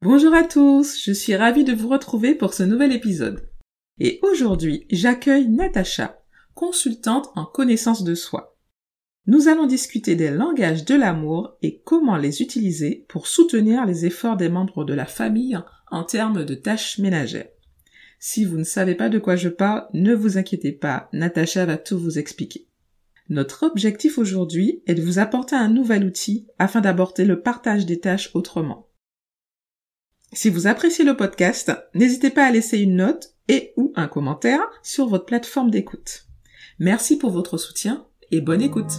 Bonjour à tous, je suis ravie de vous retrouver pour ce nouvel épisode. Et aujourd'hui, j'accueille Natacha, consultante en connaissance de soi. Nous allons discuter des langages de l'amour et comment les utiliser pour soutenir les efforts des membres de la famille en termes de tâches ménagères. Si vous ne savez pas de quoi je parle, ne vous inquiétez pas, Natacha va tout vous expliquer. Notre objectif aujourd'hui est de vous apporter un nouvel outil afin d'aborder le partage des tâches autrement. Si vous appréciez le podcast, n'hésitez pas à laisser une note et ou un commentaire sur votre plateforme d'écoute. Merci pour votre soutien et bonne écoute.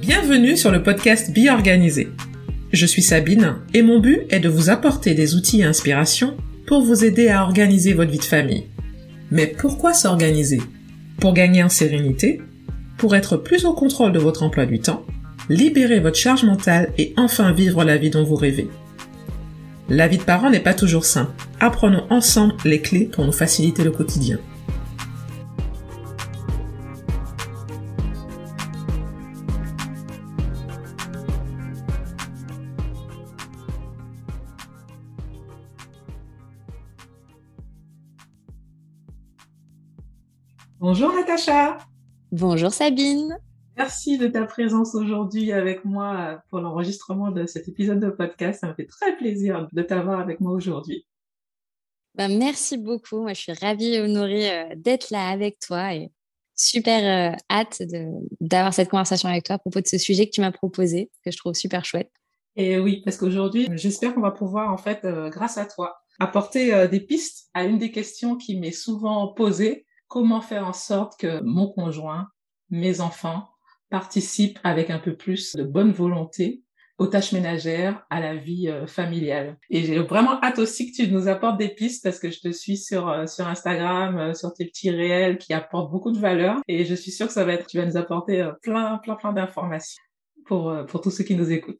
Bienvenue sur le podcast Bi Organisé. Je suis Sabine et mon but est de vous apporter des outils et inspirations pour vous aider à organiser votre vie de famille. Mais pourquoi s'organiser? Pour gagner en sérénité, pour être plus au contrôle de votre emploi du temps, libérer votre charge mentale et enfin vivre la vie dont vous rêvez. La vie de parent n'est pas toujours simple. Apprenons ensemble les clés pour nous faciliter le quotidien. Natacha. Bonjour Sabine. Merci de ta présence aujourd'hui avec moi pour l'enregistrement de cet épisode de podcast. Ça me fait très plaisir de t'avoir avec moi aujourd'hui. Ben, merci beaucoup. Moi, je suis ravie et honorée euh, d'être là avec toi et super euh, hâte d'avoir cette conversation avec toi à propos de ce sujet que tu m'as proposé, que je trouve super chouette. Et oui, parce qu'aujourd'hui, j'espère qu'on va pouvoir, en fait, euh, grâce à toi, apporter des pistes à une des questions qui m'est souvent posée comment faire en sorte que mon conjoint, mes enfants participent avec un peu plus de bonne volonté aux tâches ménagères, à la vie euh, familiale? Et j'ai vraiment hâte aussi que tu nous apportes des pistes parce que je te suis sur euh, sur Instagram, euh, sur tes petits réels qui apportent beaucoup de valeur et je suis sûre que ça va être tu vas nous apporter plein plein plein d'informations pour pour tous ceux qui nous écoutent.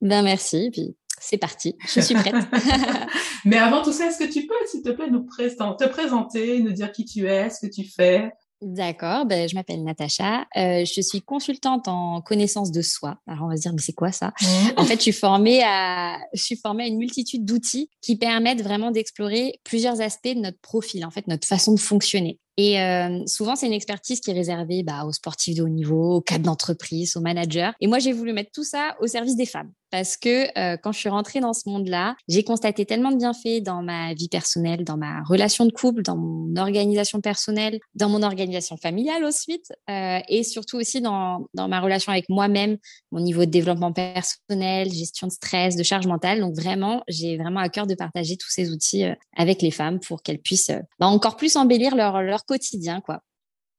Ben merci, puis c'est parti, je suis prête. Mais avant tout ça, est-ce que tu peux, s'il te plaît, nous te présenter, nous dire qui tu es, ce que tu fais? D'accord, ben, je m'appelle Natacha. Euh, je suis consultante en connaissance de soi. Alors on va se dire, mais c'est quoi ça? En fait, je suis formée à, je suis formée à une multitude d'outils qui permettent vraiment d'explorer plusieurs aspects de notre profil, en fait, notre façon de fonctionner. Et euh, souvent, c'est une expertise qui est réservée bah, aux sportifs de haut niveau, aux cadres d'entreprise, aux managers. Et moi, j'ai voulu mettre tout ça au service des femmes. Parce que euh, quand je suis rentrée dans ce monde-là, j'ai constaté tellement de bienfaits dans ma vie personnelle, dans ma relation de couple, dans mon organisation personnelle, dans mon organisation familiale ensuite, euh, et surtout aussi dans, dans ma relation avec moi-même, mon niveau de développement personnel, gestion de stress, de charge mentale. Donc vraiment, j'ai vraiment à cœur de partager tous ces outils avec les femmes pour qu'elles puissent bah, encore plus embellir leur, leur quotidien, quoi.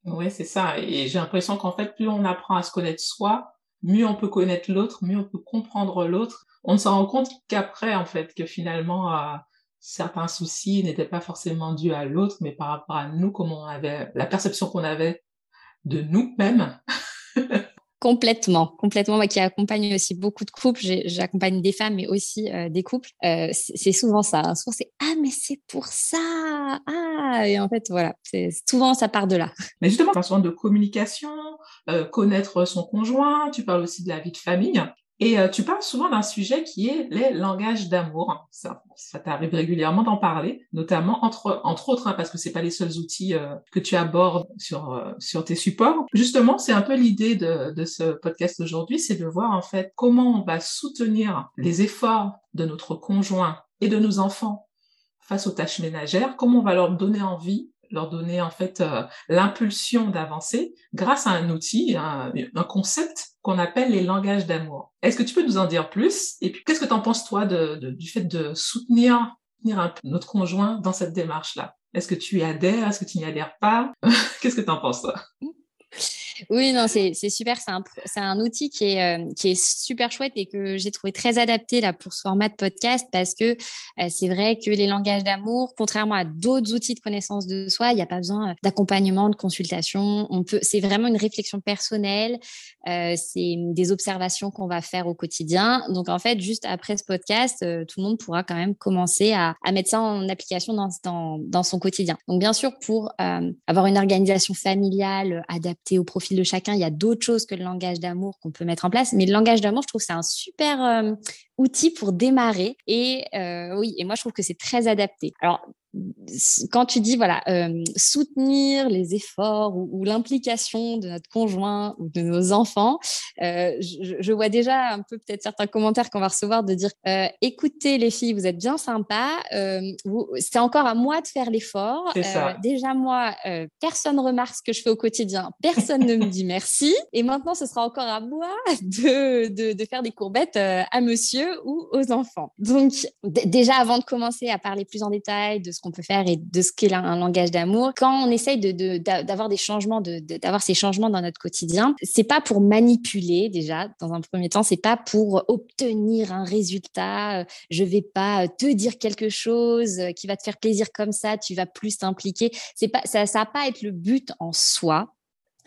Oui, c'est ça. Et j'ai l'impression qu'en fait, plus on apprend à se connaître soi, mieux on peut connaître l'autre, mieux on peut comprendre l'autre. On se rend compte qu'après, en fait, que finalement, euh, certains soucis n'étaient pas forcément dus à l'autre, mais par rapport à nous, comment on avait, la perception qu'on avait de nous-mêmes. Complètement, complètement. Moi qui accompagne aussi beaucoup de couples, j'accompagne des femmes, mais aussi euh, des couples. Euh, c'est souvent ça. Hein. Souvent c'est ah mais c'est pour ça. Ah et en fait voilà, souvent ça part de là. Mais justement, tu parles de communication, euh, connaître son conjoint. Tu parles aussi de la vie de famille. Et euh, tu parles souvent d'un sujet qui est les langages d'amour. Ça, ça t'arrive régulièrement d'en parler, notamment entre entre autres, hein, parce que c'est pas les seuls outils euh, que tu abordes sur euh, sur tes supports. Justement, c'est un peu l'idée de, de ce podcast aujourd'hui, c'est de voir en fait comment on va soutenir les efforts de notre conjoint et de nos enfants face aux tâches ménagères, comment on va leur donner envie leur donner en fait euh, l'impulsion d'avancer grâce à un outil, un, concept qu'on appelle les langages d'amour. Est-ce que tu peux nous en dire plus? Et puis, qu'est-ce que tu en penses toi du fait de soutenir, notre conjoint dans cette démarche-là? Est-ce que tu y adhères? Est-ce que tu n'y adhères pas? Qu'est-ce que tu en penses toi? Oui, non, c'est super. C'est un, outil qui est, euh, qui est super chouette et que j'ai trouvé très adapté là, pour ce format de podcast parce que euh, c'est vrai que les langages d'amour, contrairement à d'autres outils de connaissance de soi, il n'y a pas besoin d'accompagnement, de consultation. C'est vraiment une réflexion personnelle. Euh, c'est des observations qu'on va faire au quotidien. Donc, en fait, juste après ce podcast, tout le monde pourra quand même commencer à, à mettre ça en application dans, dans, dans, son quotidien. Donc, bien sûr, pour avoir une organisation familiale adaptée au profil de chacun. Il y a d'autres choses que le langage d'amour qu'on peut mettre en place. Mais le langage d'amour, je trouve c'est un super euh, outil pour démarrer. Et euh, oui, et moi, je trouve que c'est très adapté. Alors, quand tu dis voilà euh, soutenir les efforts ou, l'implication de notre conjoint ou de nos enfants, euh, je, vois déjà un peu peut-être certains commentaires qu'on va recevoir de dire euh, écoutez les filles, vous êtes bien sympas, c'est encore à moi de faire l'effort. déjà moi, personne remarque ce que je fais au quotidien, personne ne me dit merci, et maintenant ce sera encore à moi de, de, de faire des courbettes à monsieur ou aux enfants. Donc déjà avant de commencer à parler plus en détail de ce qu'on peut faire et de ce qu'est un langage d'amour. Quand on essaye d'avoir des changements, d'avoir ces changements dans notre quotidien, c'est pas pour manipuler déjà dans un premier temps, c'est pas pour obtenir un résultat. Je vais pas te dire quelque chose qui va te faire plaisir comme ça, tu vas plus t'impliquer. C'est pas ça, ça va pas être le but en soi.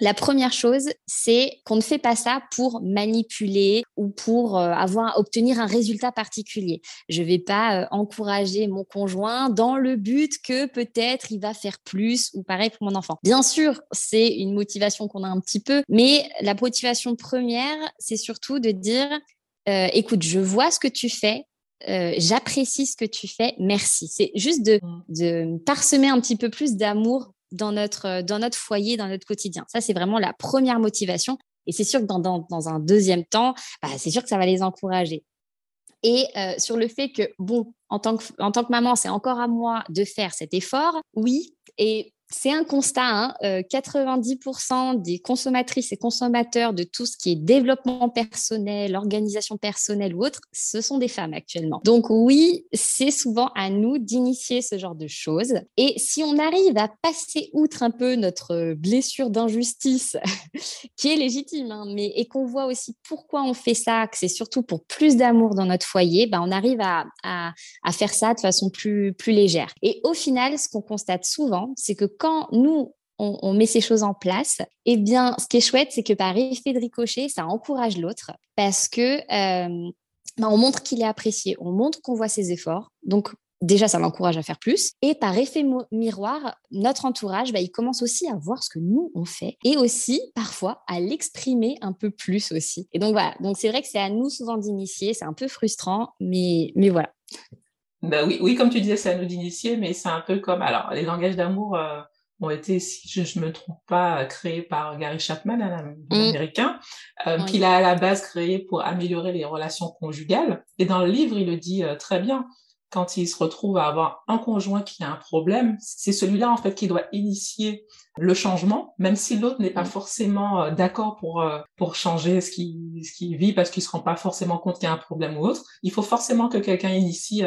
La première chose, c'est qu'on ne fait pas ça pour manipuler ou pour euh, avoir obtenir un résultat particulier. Je ne vais pas euh, encourager mon conjoint dans le but que peut-être il va faire plus ou pareil pour mon enfant. Bien sûr, c'est une motivation qu'on a un petit peu, mais la motivation première, c'est surtout de dire euh, écoute, je vois ce que tu fais, j'apprécie ce que tu fais, merci. C'est juste de, mmh. de, parsemer un petit peu plus d'amour dans notre, euh, dans notre foyer, dans notre quotidien. Ça, c'est vraiment la première motivation. Et c'est sûr que dans, dans, un deuxième temps, bah, c'est sûr que ça va les encourager. Et euh, sur le fait que, bon, en tant que, en tant que maman, c'est encore à moi de faire cet effort, oui. Et c'est un constat, 90% hein, des consommatrices et consommateurs de tout ce qui est développement personnel, organisation personnelle ou autre, ce sont des femmes actuellement. Donc oui, c'est souvent à nous d'initier ce genre de choses. Et si on arrive à passer outre un peu notre blessure d'injustice, qui est légitime, hein, mais et qu'on voit aussi pourquoi on fait ça, que c'est surtout pour plus d'amour dans notre foyer, ben on arrive à, à, à faire ça de façon plus, plus légère. Et au final, ce qu'on constate souvent, c'est que quand nous, on, met ces choses en place, eh bien, ce qui est chouette, c'est que par effet de ricochet, ça encourage l'autre parce que euh, bah, on montre qu'il est apprécié, on montre qu'on voit ses efforts. Donc, déjà, ça l'encourage à faire plus. Et par effet miroir, notre entourage, bah, il commence aussi à voir ce que nous, on fait et aussi, parfois, à l'exprimer un peu plus aussi. Et donc, voilà. Donc, c'est vrai que c'est à nous souvent d'initier. C'est un peu frustrant, mais, mais voilà. Bah oui, oui, comme tu disais, c'est à nous d'initier, mais c'est un peu comme, alors, les langages d'amour, euh, ont été, si je ne me trompe pas, créés par Gary Chapman, un, mm. américain, euh, qu'il a à la base créé pour améliorer les relations conjugales. Et dans le livre, il le dit euh, très bien. Quand il se retrouve à avoir un conjoint qui a un problème, c'est celui-là en fait qui doit initier le changement, même si l'autre n'est pas mm. forcément euh, d'accord pour euh, pour changer ce qu'il ce qu'il vit parce qu'il se rend pas forcément compte qu'il y a un problème ou autre. Il faut forcément que quelqu'un initie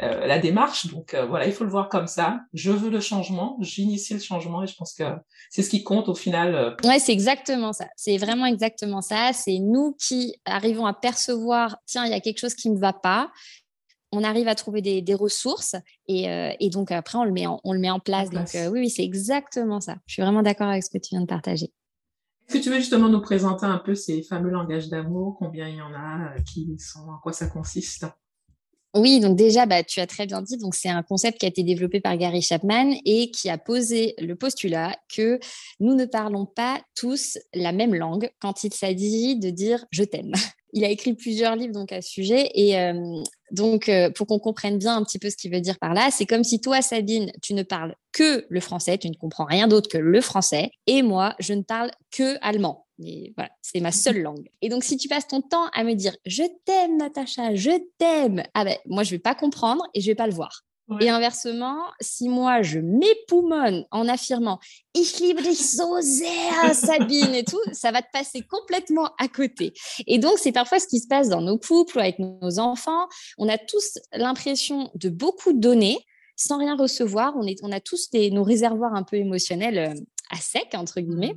euh, la démarche. Donc euh, voilà, il faut le voir comme ça. Je veux le changement, j'initie le changement et je pense que c'est ce qui compte au final. Euh. Ouais, c'est exactement ça. C'est vraiment exactement ça. C'est nous qui arrivons à percevoir, tiens, il y a quelque chose qui ne va pas. On arrive à trouver des, des ressources et, et, donc après on le met en, on le met en place. Donc oui, oui, c'est exactement ça. Je suis vraiment d'accord avec ce que tu viens de partager. Est-ce que tu veux justement nous présenter un peu ces fameux langages d'amour, combien il y en a, qui sont, en quoi ça consiste? Oui, donc déjà, bah, tu as très bien dit, donc c'est un concept qui a été développé par Gary Chapman et qui a posé le postulat que nous ne parlons pas tous la même langue quand il s'agit de dire je t'aime. Il a écrit plusieurs livres donc à ce sujet et euh, donc euh, pour qu'on comprenne bien un petit peu ce qu'il veut dire par là, c'est comme si toi Sabine, tu ne parles que le français, tu ne comprends rien d'autre que le français et moi, je ne parle que allemand. Mais voilà, c'est ma seule langue. Et donc, si tu passes ton temps à me dire je t'aime, Natacha, je t'aime, ah ben, moi, je vais pas comprendre et je vais pas le voir. Et inversement, si moi je m'époumonne en affirmant Ich liebe dich so sehr, Sabine et tout, ça va te passer complètement à côté. Et donc, c'est parfois ce qui se passe dans nos couples ou avec nos enfants. On a tous l'impression de beaucoup donner sans rien recevoir. On, est, on a tous des, nos réservoirs un peu émotionnels euh, à sec, entre guillemets.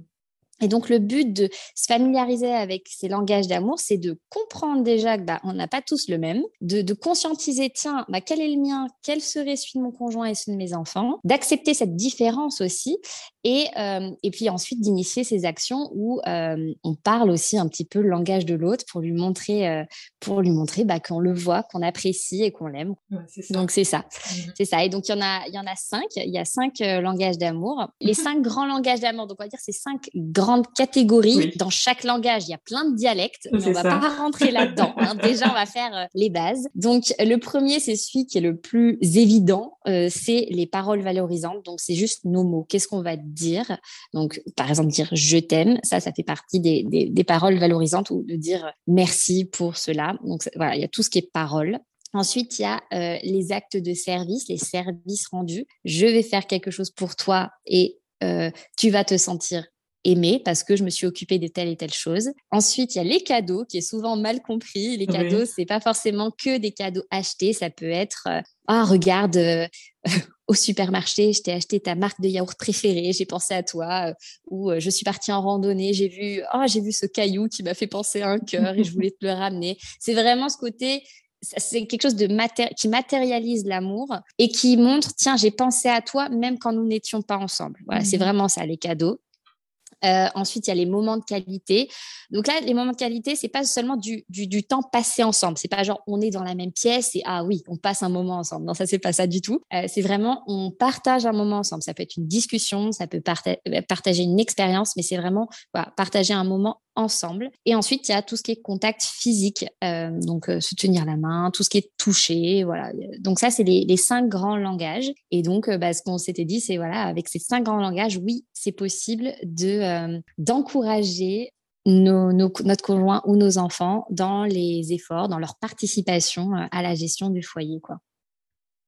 Et donc, le but de se familiariser avec ces langages d'amour, c'est de comprendre déjà que bah, on n'a pas tous le même, de, conscientiser, tiens, bah, quel est le mien, quel serait celui de mon conjoint et celui de mes enfants, d'accepter cette différence aussi, et, euh, et puis ensuite d'initier ces actions où euh, on parle aussi un petit peu le langage de l'autre pour lui montrer, euh, pour lui montrer bah, qu'on le voit, qu'on apprécie et qu'on l'aime. donc, c'est ça. Mmh c'est ça. Et donc, il y en a, il y en a cinq. Il y a cinq langages d'amour. Les mmh cinq grands langages d'amour. Donc, on va dire c'est cinq grands catégories. Dans chaque langage, il y a plein de dialectes, mais on va pas rentrer là-dedans. Hein. Déjà, on va faire euh, les bases. Donc, le premier, c'est celui qui est le plus évident, euh, c'est les paroles valorisantes. Donc, c'est juste nos mots. Qu'est-ce qu'on va dire? Donc, par exemple, dire je t'aime, ça, ça fait partie des, des, paroles valorisantes ou de dire merci pour cela. Donc, voilà, il y a tout ce qui est parole. Ensuite, il y a euh, les actes de service, les services rendus. Je vais faire quelque chose pour toi et tu vas te sentir aimer parce que je me suis occupée de telle et telle chose. Ensuite, il y a les cadeaux qui est souvent mal compris. Les cadeaux, c'est pas forcément que des cadeaux achetés. Ça peut être euh, ah regarde euh, au supermarché, je t'ai acheté ta marque de yaourt préférée, j'ai pensé à toi. Euh, ou je suis partie en randonnée, j'ai vu oh j'ai vu ce caillou qui m'a fait penser à un cœur et je voulais te le ramener. C'est vraiment ce côté c'est quelque chose de qui matérialise l'amour et qui montre tiens j'ai pensé à toi même quand nous n'étions pas ensemble voilà c'est mmh vraiment ça les cadeaux euh, ensuite, il y a les moments de qualité. Donc là, les moments de qualité, c'est pas seulement du, du, temps passé ensemble. C'est pas genre on est dans la même pièce et ah oui, on passe un moment ensemble. Non, ça c'est pas ça du tout. Euh, c'est vraiment on partage un moment ensemble. Ça peut être une discussion, ça peut euh, partager une expérience, mais c'est vraiment partager un moment ensemble. Et ensuite, il y a tout ce qui est contact physique, donc euh, se tenir la main, tout ce qui est touché, voilà. Donc ça, c'est les, cinq grands langages. Et donc, bah, ce qu'on s'était dit, c'est voilà, avec ces cinq grands langages, oui, c'est possible de d'encourager notre conjoint ou nos enfants dans les efforts, dans leur participation à la gestion du foyer, quoi.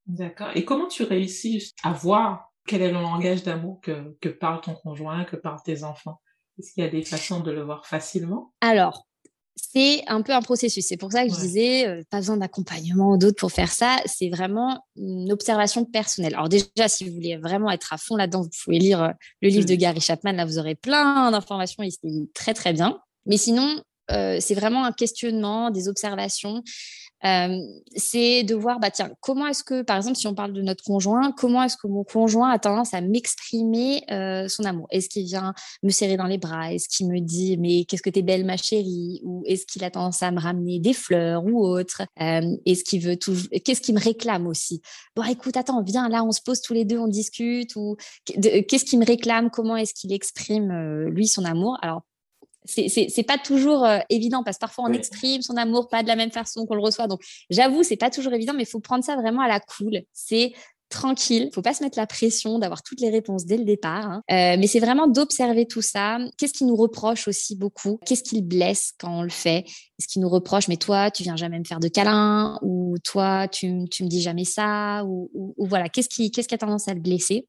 D'accord. Et comment tu réussis à voir quel est le langage d'amour que, que parle ton conjoint, que parlent tes enfants? Est-ce qu'il y a des façons de le voir facilement? Alors, c'est un peu un processus. C'est pour ça que je disais, euh, pas besoin d'accompagnement ou d'autres pour faire ça. C'est vraiment une observation personnelle. Alors déjà, si vous voulez vraiment être à fond là-dedans, vous pouvez lire euh, le livre de Gary Chapman. Là, vous aurez plein d'informations. Il se lit très, très bien. Mais sinon, euh, c'est vraiment un questionnement, des observations. Euh, c'est de voir, bah, tiens, comment est-ce que, par exemple, si on parle de notre conjoint, comment est-ce que mon conjoint a tendance à m'exprimer euh, son amour? Est-ce qu'il vient me serrer dans les bras? Est-ce qu'il me dit, mais qu'est-ce que t'es belle, ma chérie? Ou est-ce qu'il a tendance à me ramener des fleurs ou autre Est-ce qu'il veut toujours Qu'est-ce qu'il me réclame aussi? Bon, écoute, attends, viens, là, on se pose tous les deux, on discute. Ou qu'est-ce qu'il me réclame? Comment est-ce qu'il exprime lui son amour? Alors c'est pas toujours euh, évident parce que parfois on exprime son amour pas de la même façon qu'on le reçoit. Donc j'avoue, c'est pas toujours évident, mais il faut prendre ça vraiment à la cool. C'est tranquille, faut pas se mettre la pression d'avoir toutes les réponses dès le départ. Hein. Euh, mais c'est vraiment d'observer tout ça. Qu'est-ce qui nous reproche aussi beaucoup? Qu'est-ce qui le blesse quand on le fait? Est-ce qu'il nous reproche mais toi tu viens jamais me faire de câlin? Ou toi tu, tu me dis jamais ça? Ou, ou voilà qu'est-ce qui qu'est-ce qui a tendance à le blesser?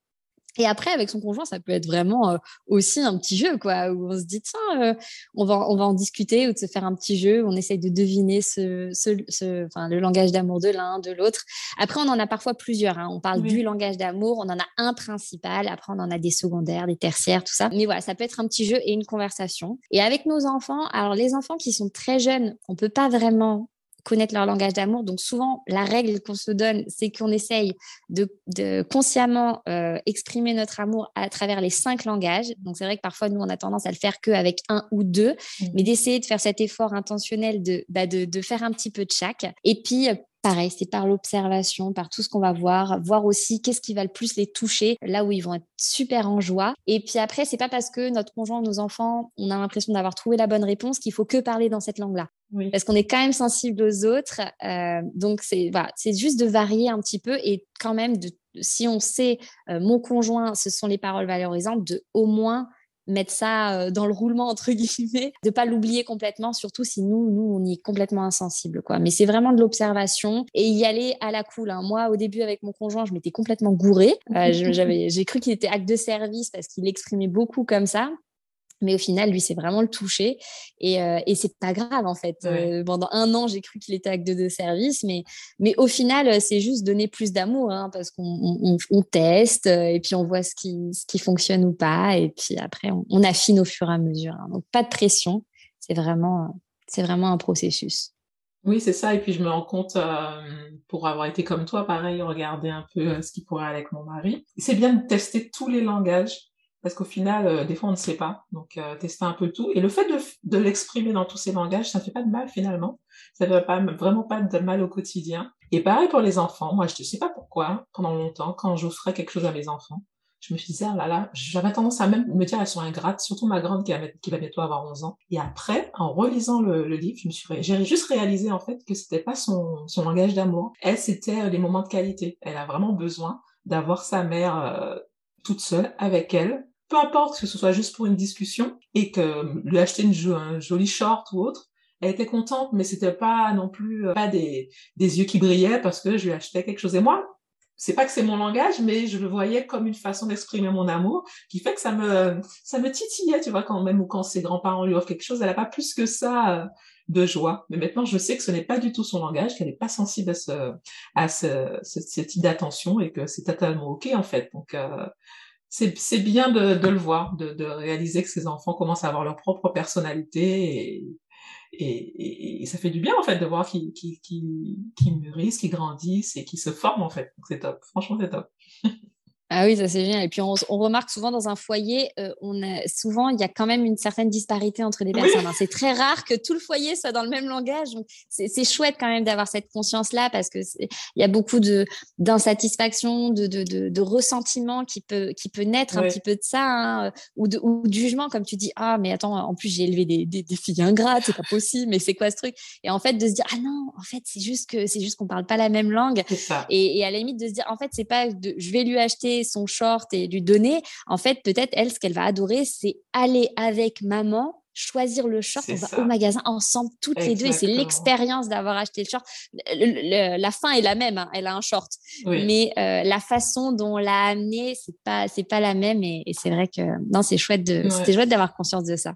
Et après, avec son conjoint, ça peut être vraiment euh, aussi un petit jeu, quoi, où on se dit, tiens, euh, on, va, on va en discuter ou de se faire un petit jeu, où on essaye de deviner ce, ce, ce enfin, le langage d'amour de l'un, de l'autre. Après, on en a parfois plusieurs. Hein. On parle du langage d'amour, on en a un principal, après, on en a des secondaires, des tertiaires, tout ça. Mais voilà, ça peut être un petit jeu et une conversation. Et avec nos enfants, alors les enfants qui sont très jeunes, on peut pas vraiment connaître leur langage d'amour. Donc souvent, la règle qu'on se donne, c'est qu'on essaye de, consciemment euh, exprimer notre amour à travers les cinq langages. Donc c'est vrai que parfois, nous, on a tendance à le faire qu'avec un ou deux, mmh. mais d'essayer de faire cet effort intentionnel de, bah, de, de, faire un petit peu de chaque. Et puis, pareil, c'est par l'observation, par tout ce qu'on va voir, voir aussi qu'est-ce qui va le plus les toucher, là où ils vont être super en joie. Et puis après, c'est pas parce que notre conjoint, nos enfants, on a l'impression d'avoir trouvé la bonne réponse qu'il faut que parler dans cette langue-là. Parce qu'on est quand même sensible aux autres. Euh, donc, c'est voilà, juste de varier un petit peu et quand même, de, si on sait, euh, mon conjoint, ce sont les paroles valorisantes, de au moins mettre ça euh, dans le roulement entre guillemets, de pas l'oublier complètement, surtout si nous, nous, on y est complètement insensible, quoi. Mais c'est vraiment de l'observation et y aller à la cool. Hein. Moi, au début avec mon conjoint, je m'étais complètement gourée. Euh, j'avais, j'ai cru qu'il était acte de service parce qu'il exprimait beaucoup comme ça. Mais au final, lui, c'est vraiment le toucher. Et, euh, et c'est pas grave, en fait. Euh, pendant un an, j'ai cru qu'il était acte de service. Mais, mais au final, c'est juste donner plus d'amour hein, parce qu'on on, teste euh, et puis on voit ce qui, ce qui fonctionne ou pas. Et puis après, on, affine au fur et à mesure. Hein. Donc, pas de pression. C'est vraiment, c'est vraiment un processus. Oui, c'est ça. Et puis, je me rends compte, pour avoir été comme toi, pareil, regarder un peu ce qui pourrait aller avec mon mari. C'est bien de tester tous les langages parce qu'au final, euh, des fois, on ne sait pas. Donc, euh, tester un peu tout. Et le fait de, de l'exprimer dans tous ces langages, ça ne fait pas de mal finalement. Ça ne fait pas, vraiment pas de mal au quotidien. Et pareil pour les enfants. Moi, je ne sais pas pourquoi, pendant longtemps, quand j'offrais quelque chose à mes enfants, je me disais, ah là là, j'avais tendance à même me dire, elles sont ingrates, surtout ma grande qui, qui va bientôt avoir 11 ans. Et après, en relisant le, le livre, je me suis, j'ai juste réalisé, en fait, que c'était pas son, son langage d'amour. Elle, c'était les moments de qualité. Elle a vraiment besoin d'avoir sa mère euh, toute seule avec elle peu importe que ce soit juste pour une discussion et que lui acheter une, un joli short ou autre, elle était contente, mais c'était pas non plus euh, pas des, des yeux qui brillaient parce que je lui achetais quelque chose. Et moi, c'est pas que c'est mon langage, mais je le voyais comme une façon d'exprimer mon amour, qui fait que ça me ça me titillait, tu vois, quand même ou quand ses grands-parents lui offrent quelque chose, elle a pas plus que ça euh, de joie. Mais maintenant, je sais que ce n'est pas du tout son langage, qu'elle n'est pas sensible à ce à ce, ce, type d'attention et que c'est totalement ok en fait. Donc euh, c'est bien de, le voir, de, de, réaliser que ces enfants commencent à avoir leur propre personnalité et, ça fait du bien en fait de voir qu'ils qui qui mûrissent, qu'ils grandissent et qu'ils se forment en fait. C'est top, franchement c'est top. Ah oui, ça c'est génial. Et puis on, remarque souvent dans un foyer, euh, on a, souvent il y a quand même une certaine disparité entre les personnes. Hein. C'est très rare que tout le foyer soit dans le même langage. C'est chouette quand même d'avoir cette conscience-là parce que il y a beaucoup de d'insatisfaction, de, de, de, de, ressentiment qui peut qui peut naître un petit peu de ça hein, ou, de, ou de jugement comme tu dis ah mais attends en plus j'ai élevé des, des, des, filles ingrates c'est pas possible mais c'est quoi ce truc? Et en fait de se dire ah non en fait c'est juste que c'est juste qu'on parle pas la même langue Et, et à la limite de se dire en fait c'est pas de, je vais lui acheter son short et lui donner, en fait, peut-être elle, ce qu'elle va adorer, c'est aller avec maman choisir le short, on va au magasin ensemble toutes les deux et c'est l'expérience d'avoir acheté le short. la fin est la même, hein, elle a un short, mais euh, la façon dont on l'a amené, c'est pas c'est pas la même et, c'est vrai que non, c'est chouette de c'était chouette d'avoir conscience de ça.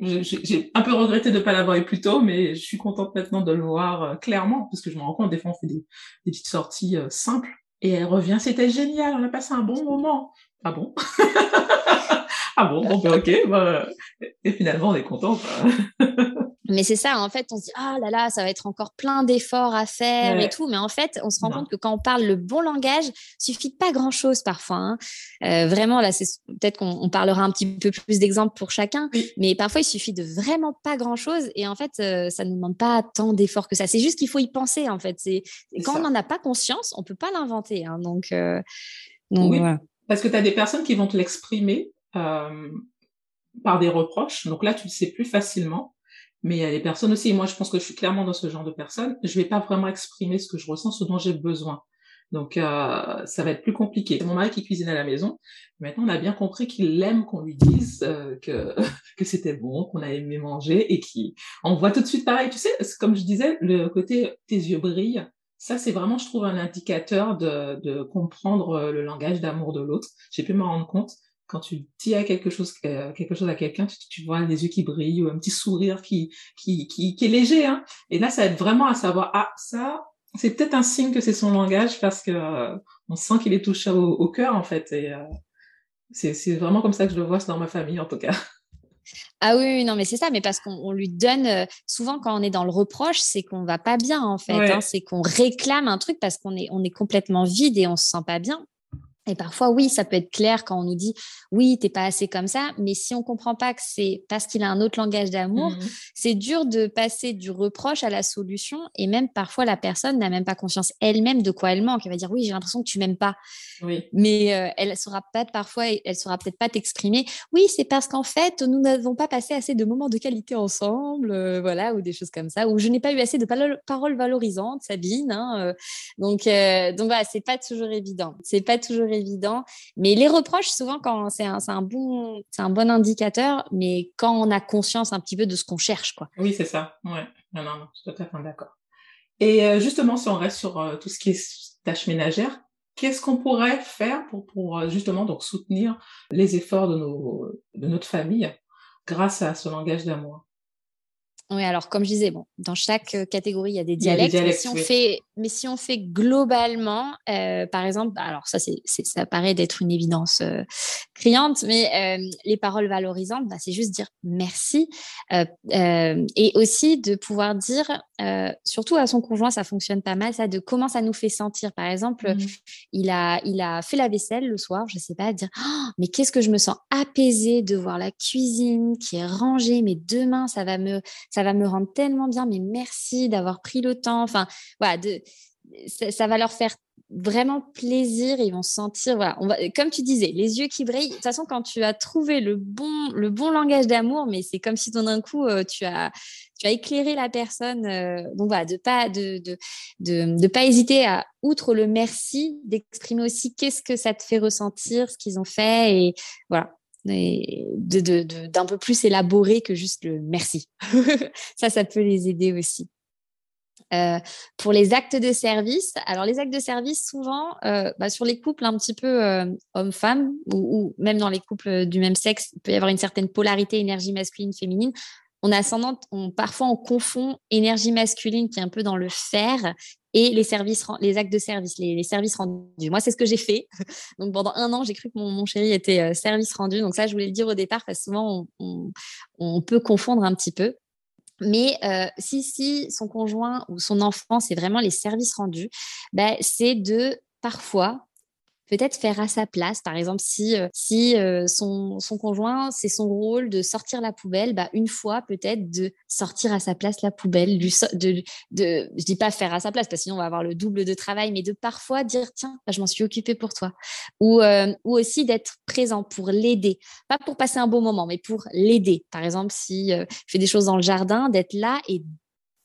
J'ai un peu regretté de ne pas l'avoir eu plus tôt, mais je suis contente maintenant de le voir euh, clairement, parce que je me rends compte, des fois, on fait des, petites sorties euh, simples, et elle revient, c'était génial, on a passé un bon moment. Ah bon? Ah bon, bon ben ok, bah, et finalement on est content. Mais c'est ça, en fait, on se dit, ah là là, ça va être encore plein d'efforts à faire et tout. Mais en fait, on se rend compte que quand on parle le bon langage, suffit pas grand chose parfois. Hein. Euh, vraiment, là, c'est peut-être qu'on parlera un petit peu plus d'exemples pour chacun. Mais parfois, il suffit de vraiment pas grand chose. Et en fait, euh, ça ne demande pas tant d'efforts que ça. C'est juste qu'il faut y penser, en fait. C'est quand on n'en a pas conscience, on peut pas l'inventer. Hein. Donc, euh, donc oui, parce que tu as des personnes qui vont te l'exprimer par des reproches. Donc là, tu le sais plus facilement. Mais il y a des personnes aussi, et moi je pense que je suis clairement dans ce genre de personnes, je vais pas vraiment exprimer ce que je ressens, ce dont j'ai besoin. Donc euh, ça va être plus compliqué. C'est mon mari qui cuisine à la maison. Maintenant, on a bien compris qu'il aime qu'on lui dise euh, que que c'était bon, qu'on a aimé manger et qui on voit tout de suite pareil. Tu sais, comme je disais, le côté tes yeux brillent. Ça, c'est vraiment, je trouve, un indicateur de, de comprendre le langage d'amour de l'autre. J'ai pu me rendre compte quand tu dis à quelque chose, euh, quelque chose à quelqu'un, tu, vois les yeux qui brillent ou un petit sourire qui, qui, qui, qui est léger. Hein. Et là, ça aide vraiment à savoir, ah, ça, c'est peut-être un signe que c'est son langage parce que euh, on sent qu'il est touché au, au cœur, en fait. Et euh, c'est, c'est vraiment comme ça que je le vois, c'est dans ma famille, en tout cas. Ah oui, non, mais c'est ça, mais parce qu'on lui donne, souvent quand on est dans le reproche, c'est qu'on va pas bien en fait, hein, c'est qu'on réclame un truc parce qu'on est, on est complètement vide et on se sent pas bien. Et parfois, oui, ça peut être clair quand on nous dit oui, t'es pas assez comme ça, mais si on comprend pas que c'est parce qu'il a un autre langage d'amour, mmh c'est dur de passer du reproche à la solution. Et même parfois, la personne n'a même pas conscience elle-même de quoi elle manque. Elle va dire oui, j'ai l'impression que tu m'aimes pas. Oui. Mais euh, elle saura pas parfois, elle saura peut-être pas t'exprimer. Oui, c'est parce qu'en fait, nous n'avons pas passé assez de moments de qualité ensemble, euh, voilà, ou des choses comme ça, ou je n'ai pas eu assez de paroles valorisantes, Sabine. Hein, euh. donc, donc voilà, c'est pas toujours évident. C'est pas toujours évident. Mais les reproches, souvent, quand c'est un, bon, un bon indicateur, mais quand on a conscience un petit peu de ce qu'on cherche, quoi. Oui, c'est ça. Ouais. Non, non, non, je suis tout à fait d'accord. Et euh, justement, si on reste sur euh, tout ce qui est tâches ménagères, qu'est-ce qu'on pourrait faire pour, pour euh, justement donc soutenir les efforts de, nos, de notre famille grâce à ce langage d'amour? Oui, alors comme je disais, bon, dans chaque euh, catégorie, il y a des dialectes. mais, si on fait, mais si on fait globalement, euh, par exemple, bah, alors ça, c'est, ça paraît d'être une évidence euh, criante, mais les paroles valorisantes, bah, c'est juste dire merci. et aussi de pouvoir dire, surtout à son conjoint, ça fonctionne pas mal, ça, de comment ça nous fait sentir. Par exemple, mmh. il, a, il a fait la vaisselle le soir, je sais pas, dire, «Oh, mais qu'est-ce que je me sens apaisée de voir la cuisine qui est rangée, mais demain, ça va me ça va me rendre tellement bien, mais merci d'avoir pris le temps. Enfin, voilà, de, ça, va leur faire vraiment plaisir, ils vont se sentir, voilà, va, comme tu disais, les yeux qui brillent. De toute façon, quand tu as trouvé le bon, le bon langage d'amour, mais c'est comme si d'un coup, euh, tu as, tu as éclairé la personne. Euh, donc voilà, de pas, de, de, de, pas hésiter à, outre le merci, d'exprimer aussi qu'est-ce que ça te fait ressentir, ce qu'ils ont fait, et voilà, d'un peu plus élaboré que juste le merci. ça, ça peut les aider aussi. Euh, pour les actes de service, alors les actes de service, souvent, euh, bah, sur les couples un petit peu euh, homme-femme, ou, même dans les couples du même sexe, il peut y avoir une certaine polarité énergie masculine-féminine. On a on, parfois on confond énergie masculine qui est un peu dans le faire et les services, les actes de service, les, services rendus. Moi, c'est ce que j'ai fait. Donc, pendant un an, j'ai cru que mon, chéri était euh, service rendu. Donc, ça, je voulais le dire au départ parce que souvent, on, peut confondre un petit peu. Mais euh, si, si son conjoint ou son enfant, c'est vraiment les services rendus, ben, c'est de parfois peut-être faire à sa place. Par exemple, si, euh, si euh, son, son, conjoint, c'est son rôle de sortir la poubelle, bah, une fois peut-être de sortir à sa place la poubelle, de, de, de, je dis pas faire à sa place, parce que sinon on va avoir le double de travail, mais de parfois dire, tiens, bah, je m'en suis occupée pour toi. Ou, euh, ou aussi d'être présent pour l'aider. Pas pour passer un bon moment, mais pour l'aider. Par exemple, si je fais des choses dans le jardin, d'être là et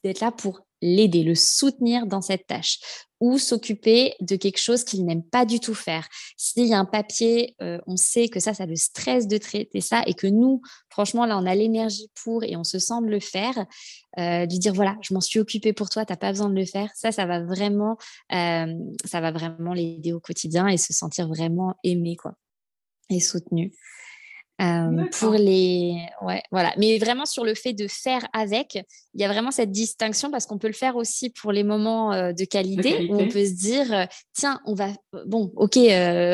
d'être là pour l'aider, le soutenir dans cette tâche ou s'occuper de quelque chose qu'il n'aime pas du tout faire. S'il y a un papier, euh, on sait que ça, ça le stresse de traiter ça et que nous, franchement, là, on a l'énergie pour et on se sent le faire. Euh, lui dire voilà, je m'en suis occupée pour toi, tu n'as pas besoin de le faire. Ça, ça va vraiment, euh, vraiment l'aider au quotidien et se sentir vraiment aimé quoi et soutenu pour les ouais voilà. Mais vraiment sur le fait de faire avec il y a vraiment cette distinction parce qu'on peut le faire aussi pour les moments de, qualité, où on peut se dire tiens on va bon ok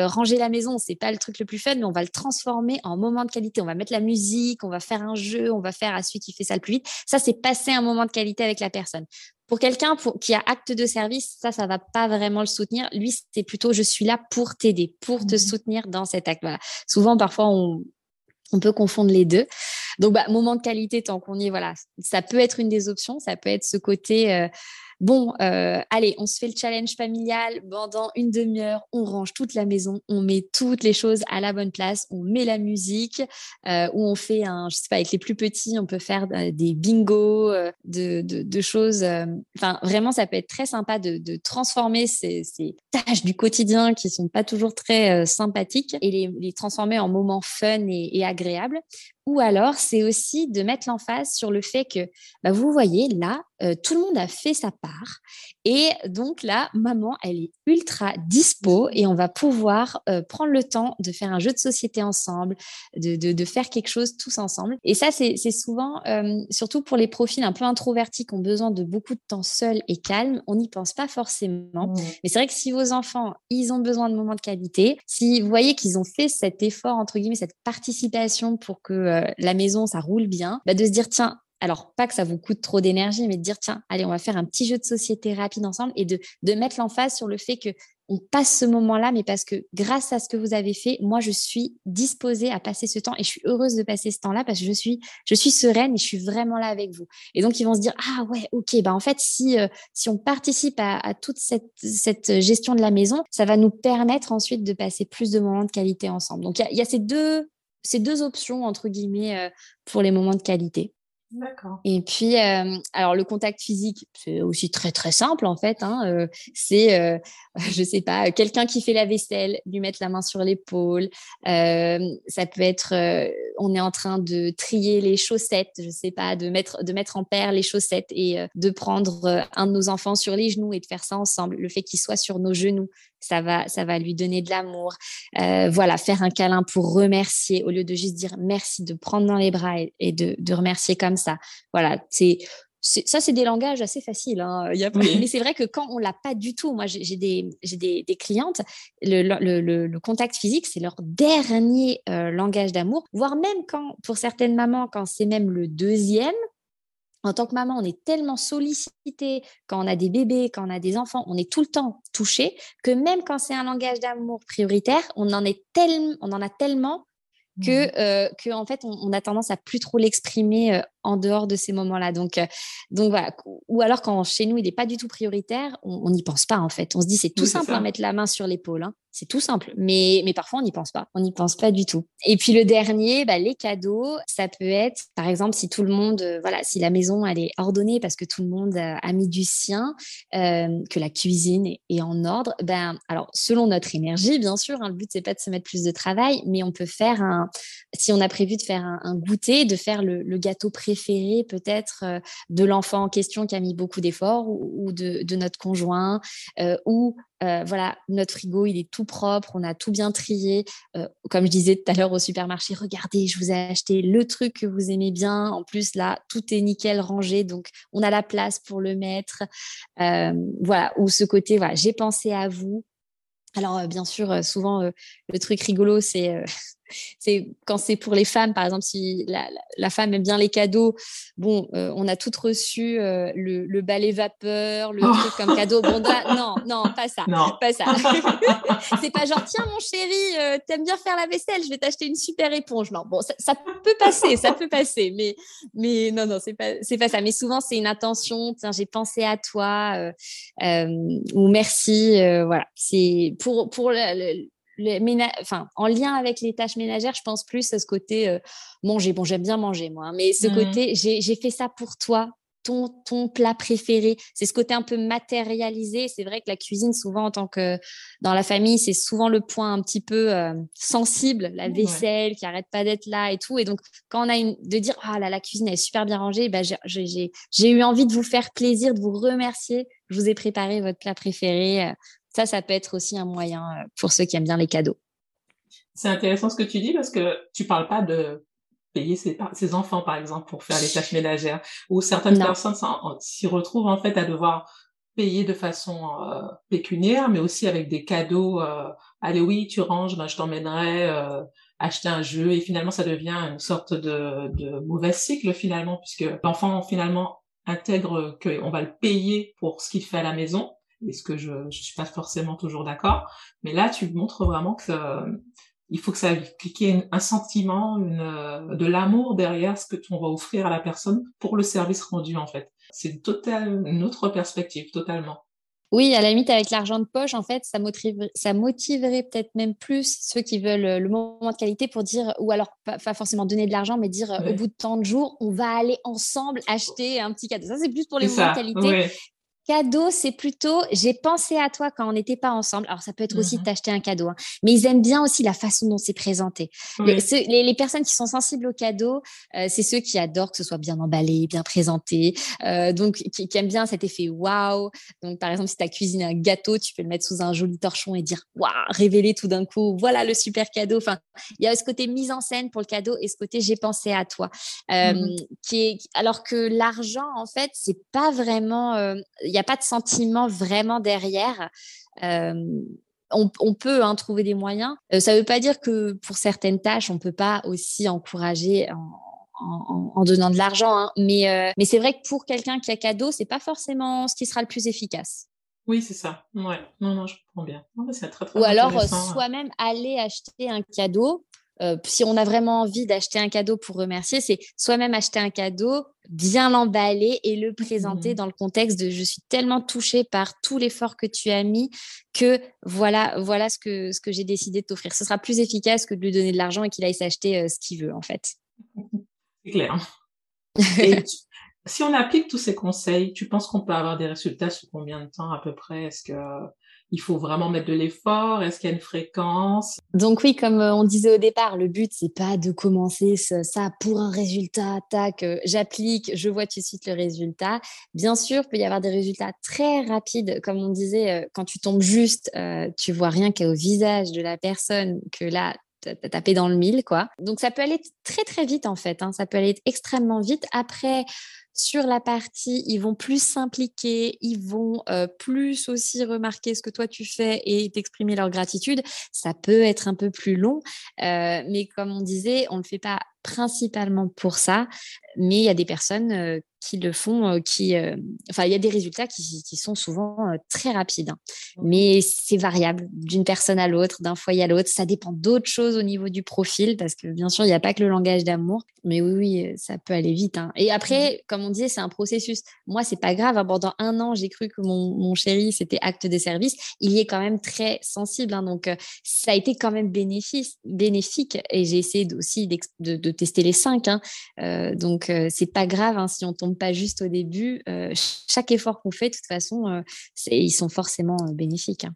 ranger la maison c'est pas le truc le plus fun mais on va le transformer en moment de qualité. On va mettre la musique on va faire un jeu on va faire à celui qui fait ça le plus vite. Ça c'est passer un moment de qualité avec la personne. Pour quelqu'un qui a acte de service, ça, ça va pas vraiment le soutenir. Lui, c'est plutôt je suis là pour t'aider, pour te mmh soutenir dans cet acte. Voilà. Souvent, parfois, on, on peut confondre les deux. Donc, bah, moment de qualité, tant qu'on y est, voilà, ça peut être une des options. Ça peut être ce côté, euh, bon, euh, allez, on se fait le challenge familial pendant une demi-heure, on range toute la maison, on met toutes les choses à la bonne place, on met la musique, euh, ou on fait un, je sais pas, avec les plus petits, on peut faire des bingos, euh, de, choses. Enfin, vraiment, ça peut être très sympa de, transformer ces, tâches du quotidien qui sont pas toujours très sympathiques et les, transformer en moments fun et agréables. Ou alors, c'est aussi de mettre l'emphase sur le fait que, bah, vous voyez, là, euh, tout le monde a fait sa part. Et donc là, maman, elle est ultra dispo et on va pouvoir euh, prendre le temps de faire un jeu de société ensemble, de, de, faire quelque chose tous ensemble. Et ça, c'est souvent, euh, surtout pour les profils un peu introvertis qui ont besoin de beaucoup de temps seul et calme, on n'y pense pas forcément. Mmh. Mais c'est vrai que si vos enfants, ils ont besoin de moments de qualité, si vous voyez qu'ils ont fait cet effort, entre guillemets, cette participation pour que la maison, ça roule bien, bah, de se dire, tiens, alors pas que ça vous coûte trop d'énergie, mais de dire, tiens, allez, on va faire un petit jeu de société rapide ensemble et de, de mettre l'emphase sur le fait que on passe ce moment-là, mais parce que grâce à ce que vous avez fait, moi, je suis disposée à passer ce temps et je suis heureuse de passer ce temps-là parce que je suis, je suis sereine et je suis vraiment là avec vous. Et donc, ils vont se dire, ah ouais, ok, bah en fait, si, euh, si on participe à, toute cette, cette, gestion de la maison, ça va nous permettre ensuite de passer plus de moments de qualité ensemble. Donc, il y, a, ces deux, ces deux options, entre guillemets, euh, pour les moments de qualité. D'accord. Et puis, euh, alors le contact physique, c'est aussi très très simple en fait. Hein, euh, c'est, euh, je sais pas, quelqu'un qui fait la vaisselle, lui mettre la main sur l'épaule. ça peut être, on est en train de trier les chaussettes, je sais pas, de mettre de mettre en paire les chaussettes et de prendre un de nos enfants sur les genoux et de faire ça ensemble. Le fait qu'il soit sur nos genoux, ça va, ça va lui donner de l'amour. Euh, voilà, faire un câlin pour remercier au lieu de juste dire merci, de prendre dans les bras et, de, de, remercier comme ça. Voilà, c'est ça, c'est des langages assez faciles. Hein. Mais c'est vrai que quand on l'a pas du tout, moi, j'ai des, des, des, clientes, le, le, le, contact physique, c'est leur dernier euh, langage d'amour, voire même quand, pour certaines mamans, quand c'est même le deuxième, en tant que maman, on est tellement sollicité quand on a des bébés, quand on a des enfants, on est tout le temps touché que même quand c'est un langage d'amour prioritaire, on en est tellement, on en a tellement que, mmh. euh, que en fait, on, a tendance à plus trop l'exprimer euh, en dehors de ces moments-là. Donc, euh, donc voilà. Ou alors quand chez nous, il n'est pas du tout prioritaire, on n'y pense pas en fait. On se dit c'est tout simple à mettre la main sur l'épaule. Hein. C'est tout simple. Mais, mais parfois, on n'y pense pas. On n'y pense pas du tout. Et puis le dernier, bah, les cadeaux, ça peut être, par exemple, si tout le monde, euh, voilà, si la maison, elle est ordonnée parce que tout le monde a mis du sien, euh, que la cuisine est, en ordre, ben, alors, selon notre énergie, bien sûr, hein, le but, c'est pas de se mettre plus de travail, mais on peut faire un, si on a prévu de faire un, goûter, de faire le, gâteau préféré, peut-être, euh, de l'enfant en question qui a mis beaucoup d'efforts ou, de, de, notre conjoint, ou euh, voilà, notre frigo, il est tout propre, on a tout bien trié. Euh, comme je disais tout à l'heure au supermarché, regardez, je vous ai acheté le truc que vous aimez bien. En plus, là, tout est nickel rangé, donc on a la place pour le mettre. Euh, voilà, ou ce côté, voilà, j'ai pensé à vous. Alors, bien sûr, souvent, le truc rigolo, c'est c'est quand c'est pour les femmes, par exemple, si la, femme aime bien les cadeaux, bon, euh, on a toutes reçu euh, le, balai vapeur, le truc comme cadeau. Bon, non, non, pas ça, pas ça. c'est pas genre tiens mon chéri, euh, t'aimes bien faire la vaisselle, je vais t'acheter une super éponge. Non, bon, ça, peut passer, ça peut passer, mais mais non, non, c'est pas c'est pas ça. Mais souvent c'est une intention. Tiens, j'ai pensé à toi ou merci. voilà, c'est pour pour le, enfin, en lien avec les tâches ménagères, je pense plus à ce côté euh, manger. Bon, j'aime bien manger, moi, hein, mais ce mmh côté, j'ai fait ça pour toi, ton, ton plat préféré. C'est ce côté un peu matérialisé. C'est vrai que la cuisine, souvent, en tant que dans la famille, c'est souvent le point un petit peu euh, sensible, la vaisselle qui arrête pas d'être là et tout. Et donc, quand on a une, de dire, ah là, la cuisine est super bien rangée, bah, j'ai eu envie de vous faire plaisir, de vous remercier. Je vous ai préparé votre plat préféré. Ça, ça peut être aussi un moyen euh, pour ceux qui aiment bien les cadeaux. C'est intéressant ce que tu dis parce que tu parles pas de payer ses, ses enfants, par exemple, pour faire les tâches ménagères, ou certaines personnes s'y retrouvent en fait à devoir payer de façon euh, pécuniaire, mais aussi avec des cadeaux. Euh, Allez, oui, tu ranges, ben, je t'emmènerai euh, acheter un jeu, et finalement, ça devient une sorte de, de mauvais cycle finalement, puisque l'enfant finalement intègre qu'on va le payer pour ce qu'il fait à la maison, est ce que je ne suis pas forcément toujours d'accord. Mais là, tu montres vraiment que il faut que ça y un sentiment, une, euh, de l'amour derrière ce que tu va offrir à la personne pour le service rendu en fait. C'est une, autre perspective totalement. Oui, à la limite, avec l'argent de poche, en fait, ça, motiverait, ça motiverait peut-être même plus ceux qui veulent euh, le moment de qualité pour dire, ou alors pas, forcément donner de l'argent, mais dire euh, au bout de tant de jours, on va aller ensemble acheter un petit cadeau. Ça, c'est plus pour les moments de qualité. Cadeau, c'est plutôt j'ai pensé à toi quand on n'était pas ensemble. Alors, ça peut être aussi de mmh t'acheter un cadeau, hein. mais ils aiment bien aussi la façon dont c'est présenté. Les, personnes qui sont sensibles aux cadeaux, euh, c'est ceux qui adorent que ce soit bien emballé, bien présenté, euh, donc qui, aiment bien cet effet waouh. Donc, par exemple, si tu as cuisiné un gâteau, tu peux le mettre sous un joli torchon et dire waouh, révéler tout d'un coup, voilà le super cadeau. Enfin, il y a ce côté mise en scène pour le cadeau et ce côté j'ai pensé à toi. Euh, mmh qui est, alors que l'argent, en fait, c'est pas vraiment n'y a pas de sentiment vraiment derrière. Euh, on, peut hein, trouver des moyens. Euh, ça ne veut pas dire que pour certaines tâches, on ne peut pas aussi encourager en, donnant de l'argent. Hein. Mais, euh, mais c'est vrai que pour quelqu'un qui a cadeau, c'est pas forcément ce qui sera le plus efficace. Oui, c'est ça. Ouais. Non, non, je comprends bien. Ou alors soi-même aller acheter un cadeau euh, si on a vraiment envie d'acheter un cadeau pour remercier, c'est soi-même acheter un cadeau, bien l'emballer et le présenter mmh. dans le contexte de je suis tellement touchée par tout l'effort que tu as mis que voilà, voilà ce que, ce que j'ai décidé de t'offrir. Ce sera plus efficace que de lui donner de l'argent et qu'il aille s'acheter euh, ce qu'il veut en fait. C'est clair. si on applique tous ces conseils, tu penses qu'on peut avoir des résultats sous combien de temps à peu près? Est-ce que il faut vraiment mettre de l'effort Est-ce qu'il y a une fréquence? Donc oui, comme euh, on disait au départ, le but c'est pas de commencer ça pour un résultat, tac, euh, j'applique, je vois tout de suite le résultat. Bien sûr, il peut y avoir des résultats très rapides, comme on disait, euh, quand tu tombes juste, tu vois rien qu'au visage de la personne que là t'as tapé dans le mille, quoi. Donc ça peut aller très très vite en fait. Hein. Ça peut aller extrêmement vite. Après, sur la partie, ils vont plus s'impliquer, ils vont euh, plus aussi remarquer ce que toi tu fais et t'exprimer leur gratitude. Ça peut être un peu plus long, euh, mais comme on disait, on ne le fait pas principalement pour ça, mais il y a des personnes euh, qui le font, qui, enfin, il y a des résultats qui, qui sont souvent très rapides, hein. mmh. mais c'est variable d'une personne à l'autre, d'un foyer à l'autre. Ça dépend d'autres choses au niveau du profil, parce que bien sûr, il n'y a pas que le langage d'amour, mais oui, oui, ça peut aller vite. Hein. Et après, mmh. Comme on disait, c'est un processus. Moi, c'est pas grave. Hein. Pendant un an, j'ai cru que mon, mon chéri, c'était acte de service. Il y est quand même très sensible, donc ça a été quand même bénéfice, bénéfique. Et j'ai essayé aussi de, de, tester les cinq. donc, c'est pas grave si on tombe pas juste au début. Euh, chaque effort qu'on fait, de toute façon, euh, ils sont forcément euh, bénéfiques. Hein.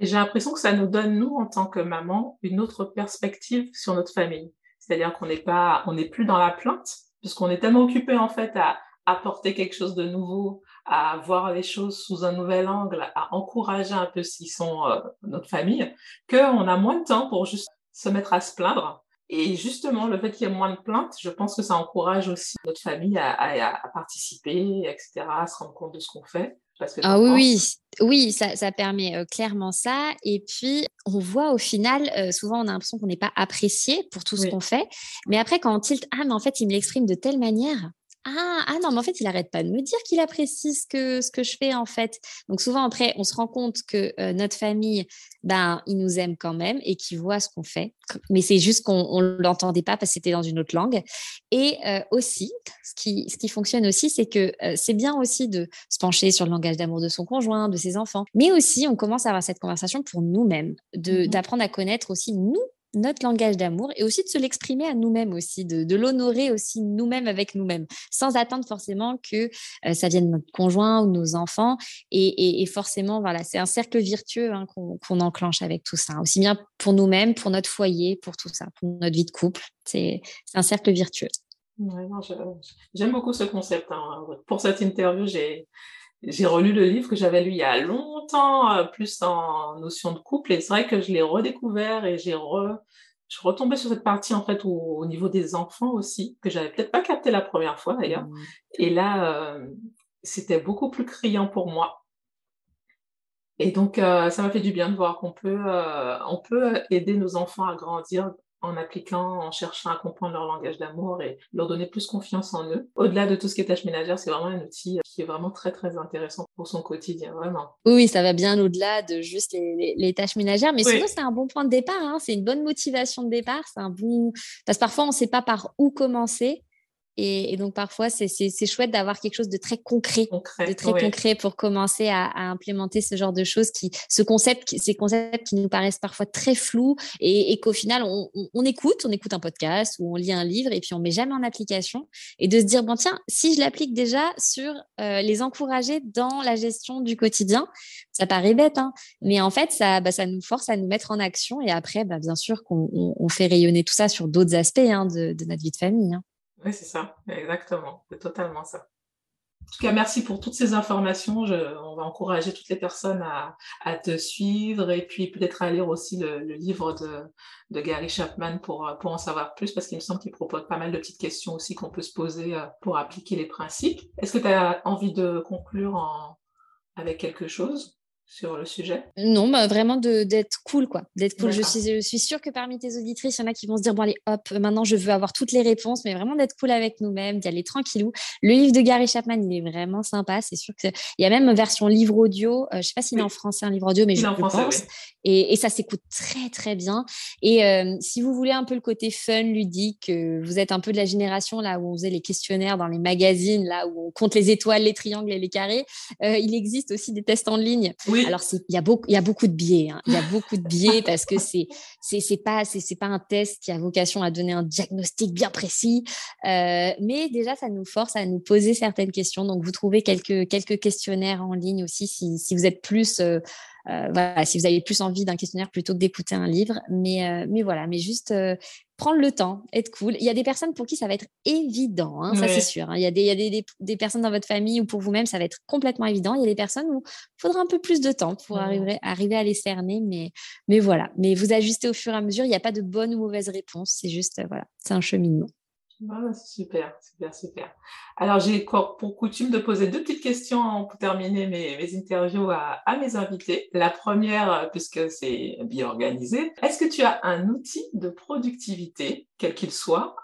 J'ai l'impression que ça nous donne, nous, en tant que maman, une autre perspective sur notre famille. C'est-à-dire qu'on n'est pas, on n'est plus dans la plainte, puisqu'on est tellement occupé, en fait, à apporter quelque chose de nouveau, à voir les choses sous un nouvel angle, à encourager un peu s'ils sont notre famille, qu'on a moins de temps pour juste se mettre à se plaindre et justement, le fait qu'il y ait moins de plaintes, je pense que ça encourage aussi notre famille à, à, participer, etc., à se rendre compte de ce qu'on fait. Ah oui, oui, ça, ça permet euh, clairement ça. Et puis, on voit au final, euh, souvent, on a l'impression qu'on n'est pas apprécié pour tout ce qu'on fait. Mais après, quand on tilte, ah, mais en fait, il me l'exprime de telle manière. Ah, ah, non, mais en fait, il arrête pas de me dire qu'il apprécie ce que, ce que je fais, en fait. Donc, souvent, après, on se rend compte que euh, notre famille, ben, il nous aime quand même et qu'il voit ce qu'on fait. Mais c'est juste qu'on ne l'entendait pas parce que c'était dans une autre langue. Et euh, aussi, ce qui, ce qui fonctionne aussi, c'est que euh, c'est bien aussi de se pencher sur le langage d'amour de son conjoint, de ses enfants. Mais aussi, on commence à avoir cette conversation pour nous-mêmes, mmh d'apprendre à connaître aussi nous notre langage d'amour et aussi de se l'exprimer à nous-mêmes aussi, de, l'honorer aussi nous-mêmes avec nous-mêmes, sans attendre forcément que euh, ça vienne de notre conjoint ou de nos enfants. Et, forcément, voilà, c'est un cercle virtueux hein, qu'on enclenche avec tout ça, aussi bien pour nous-mêmes, pour notre foyer, pour tout ça, pour notre vie de couple. C'est un cercle virtueux. J'aime beaucoup ce concept. Hein. Pour cette interview, j'ai j'ai relu le livre que j'avais lu il y a longtemps, euh, plus en notion de couple, et c'est vrai que je l'ai redécouvert et j'ai re... je suis retombée sur cette partie en fait au, niveau des enfants aussi, que j'avais peut-être pas capté la première fois d'ailleurs. Mmh. Et là, euh, c'était beaucoup plus criant pour moi. Et donc, euh, ça m'a fait du bien de voir qu'on peut, on peut aider nos enfants à grandir en appliquant, en cherchant à comprendre leur langage d'amour et leur donner plus confiance en eux. Au-delà de tout ce qui est tâche ménagère, c'est vraiment un outil qui est vraiment très très intéressant pour son quotidien, vraiment. Oui, ça va bien au-delà de juste les, tâches ménagères, mais souvent c'est un bon point de départ, hein. c'est une bonne motivation de départ, c'est un bon... Parce que parfois on ne sait pas par où commencer, et, donc parfois, c'est chouette d'avoir quelque chose de très concret, de très concret pour commencer à, implémenter ce genre de choses, qui, ce concept, ces concepts qui nous paraissent parfois très flous et, qu'au final, on, écoute, on écoute un podcast ou on lit un livre et puis on met jamais en application. Et de se dire, bon tiens, si je l'applique déjà sur euh, les encourager dans la gestion du quotidien, ça paraît bête, hein, mais en fait, ça, bah, ça nous force à nous mettre en action et après, bah, bien sûr qu'on fait rayonner tout ça sur d'autres aspects hein, de, de, notre vie de famille. Hein. Oui, c'est ça, exactement, c'est totalement ça. En tout cas, merci pour toutes ces informations. Je, on va encourager toutes les personnes à, à te suivre et puis peut-être à lire aussi le, le livre de, de, Gary Chapman pour, pour en savoir plus parce qu'il me semble qu'il propose pas mal de petites questions aussi qu'on peut se poser euh, pour appliquer les principes. Est-ce que tu as envie de conclure en, avec quelque chose? Sur le sujet Non, bah, vraiment d'être cool, quoi. D'être cool. Je suis, je suis sûre que parmi tes auditrices, il y en a qui vont se dire bon, allez, hop, maintenant je veux avoir toutes les réponses, mais vraiment d'être cool avec nous-mêmes, d'y aller tranquillou. Le livre de Gary Chapman, il est vraiment sympa. C'est sûr qu'il y a même une version livre audio. Euh, je ne sais pas s'il est en français, un livre audio, mais je pense. Et, ça s'écoute très, très bien. Et euh, si vous voulez un peu le côté fun, ludique, euh, vous êtes un peu de la génération là où on faisait les questionnaires dans les magazines, là où on compte les étoiles, les triangles et les carrés, il existe aussi des tests en ligne. Oui. Alors, il y, a beaucoup, il y a beaucoup de biais. Hein. Il y a beaucoup de biais parce que c'est c'est pas c'est pas un test qui a vocation à donner un diagnostic bien précis. Euh, mais déjà, ça nous force à nous poser certaines questions. Donc, vous trouvez quelques quelques questionnaires en ligne aussi si, si vous êtes plus euh, voilà, si vous avez plus envie d'un questionnaire plutôt que d'écouter un livre. Mais, mais voilà, mais juste prendre le temps, être cool. Il y a des personnes pour qui ça va être évident, hein, ça c'est sûr. Hein. Il y a, des, il y a des, des, personnes dans votre famille ou pour vous-même, ça va être complètement évident. Il y a des personnes où il faudra un peu plus de temps pour arriver, arriver à les cerner, mais, mais voilà. Mais vous ajustez au fur et à mesure, il n'y a pas de bonne ou mauvaise réponse, c'est juste, voilà, c'est un cheminement. Ah, super, super, super. Alors, j'ai pour coutume de poser deux petites questions pour terminer mes, interviews à, mes invités. La première, puisque c'est bien organisé, est-ce que tu as un outil de productivité, quel qu'il soit,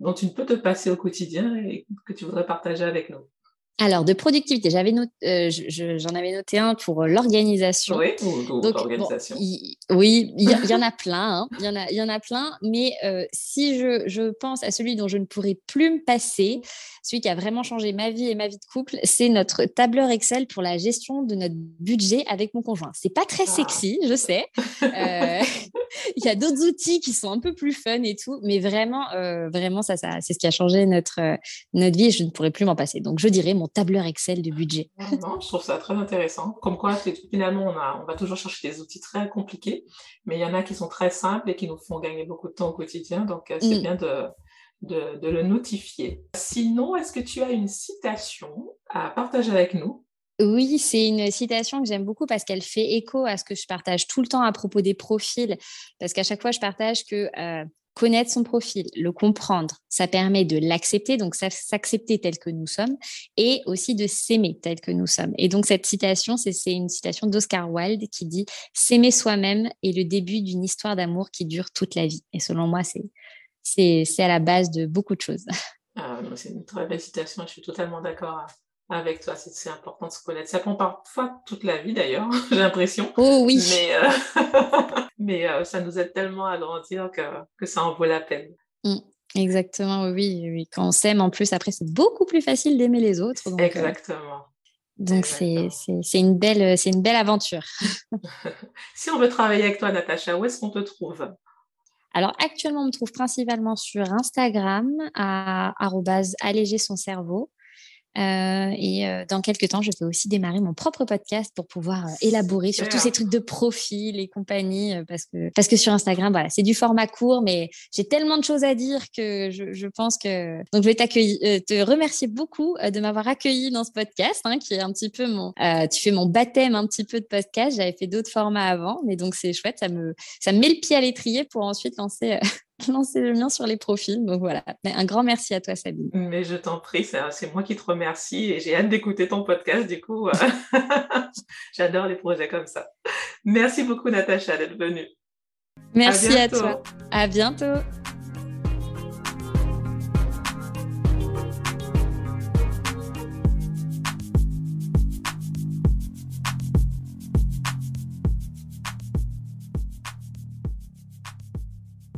dont tu ne peux te passer au quotidien et que tu voudrais partager avec nous? Alors, de productivité, j'avais euh, j'en avais noté un pour euh, l'organisation. Oui, l'organisation. oui, il y, en a plein, hein. il y en a, il y en a plein. Mais euh, si je, je, pense à celui dont je ne pourrais plus me passer, celui qui a vraiment changé ma vie et ma vie de couple, c'est notre tableur Excel pour la gestion de notre budget avec mon conjoint. C'est pas très ah. sexy, je sais. il y a d'autres outils qui sont un peu plus fun et tout, mais vraiment, vraiment, ça, ça c'est ce qui a changé notre notre vie. Et je ne pourrais plus m'en passer. Donc, je dirais mon tableur Excel de budget. Non, je trouve ça très intéressant. Comme quoi, finalement, on, a, on va toujours chercher des outils très compliqués, mais il y en a qui sont très simples et qui nous font gagner beaucoup de temps au quotidien. Donc, euh, c'est mm. bien de, de, de, le notifier. Sinon, est-ce que tu as une citation à partager avec nous? Oui, c'est une citation que j'aime beaucoup parce qu'elle fait écho à ce que je partage tout le temps à propos des profils. Parce qu'à chaque fois, je partage que euh, connaître son profil, le comprendre, ça permet de l'accepter, donc s'accepter tel que nous sommes, et aussi de s'aimer tel que nous sommes. Et donc cette citation, c'est une citation d'Oscar Wilde qui dit S'aimer soi-même est le début d'une histoire d'amour qui dure toute la vie. Et selon moi, c'est à la base de beaucoup de choses. Ah, c'est une très belle citation, je suis totalement d'accord avec toi. C'est important de se connaître. Ça prend parfois toute la vie d'ailleurs, j'ai l'impression. Oh oui. Mais, euh, mais euh, ça nous aide tellement à grandir que, que ça en vaut la peine. Mmh. Exactement, oui, oui. Quand on s'aime, en plus, après, c'est beaucoup plus facile d'aimer les autres. Donc, euh, Exactement. donc, c'est une, belle, une belle aventure. si on veut travailler avec toi, Natacha, où est-ce qu'on te trouve? Alors actuellement, on me trouve principalement sur Instagram à alléger son cerveau. Euh, et euh, dans quelques temps, je vais aussi démarrer mon propre podcast pour pouvoir euh, élaborer sur tous ces trucs de profil et compagnie, parce que parce que sur Instagram, voilà, c'est du format court, mais j'ai tellement de choses à dire que je, je pense que donc je vais t'accueillir, te remercier beaucoup de m'avoir accueilli dans ce podcast, hein, qui est un petit peu mon, tu fais mon baptême un petit peu de podcast. J'avais fait d'autres formats avant, mais donc c'est chouette, ça me ça me met le pied à l'étrier pour ensuite lancer lancer le mien sur les profils. Donc voilà, un grand merci à toi, Sabine. Mais je t'en prie, c'est moi qui te remercie et j'ai hâte d'écouter ton podcast. Du coup, euh, j'adore les projets comme ça. Merci beaucoup, Natacha, d'être venue. Merci à, à toi. À bientôt.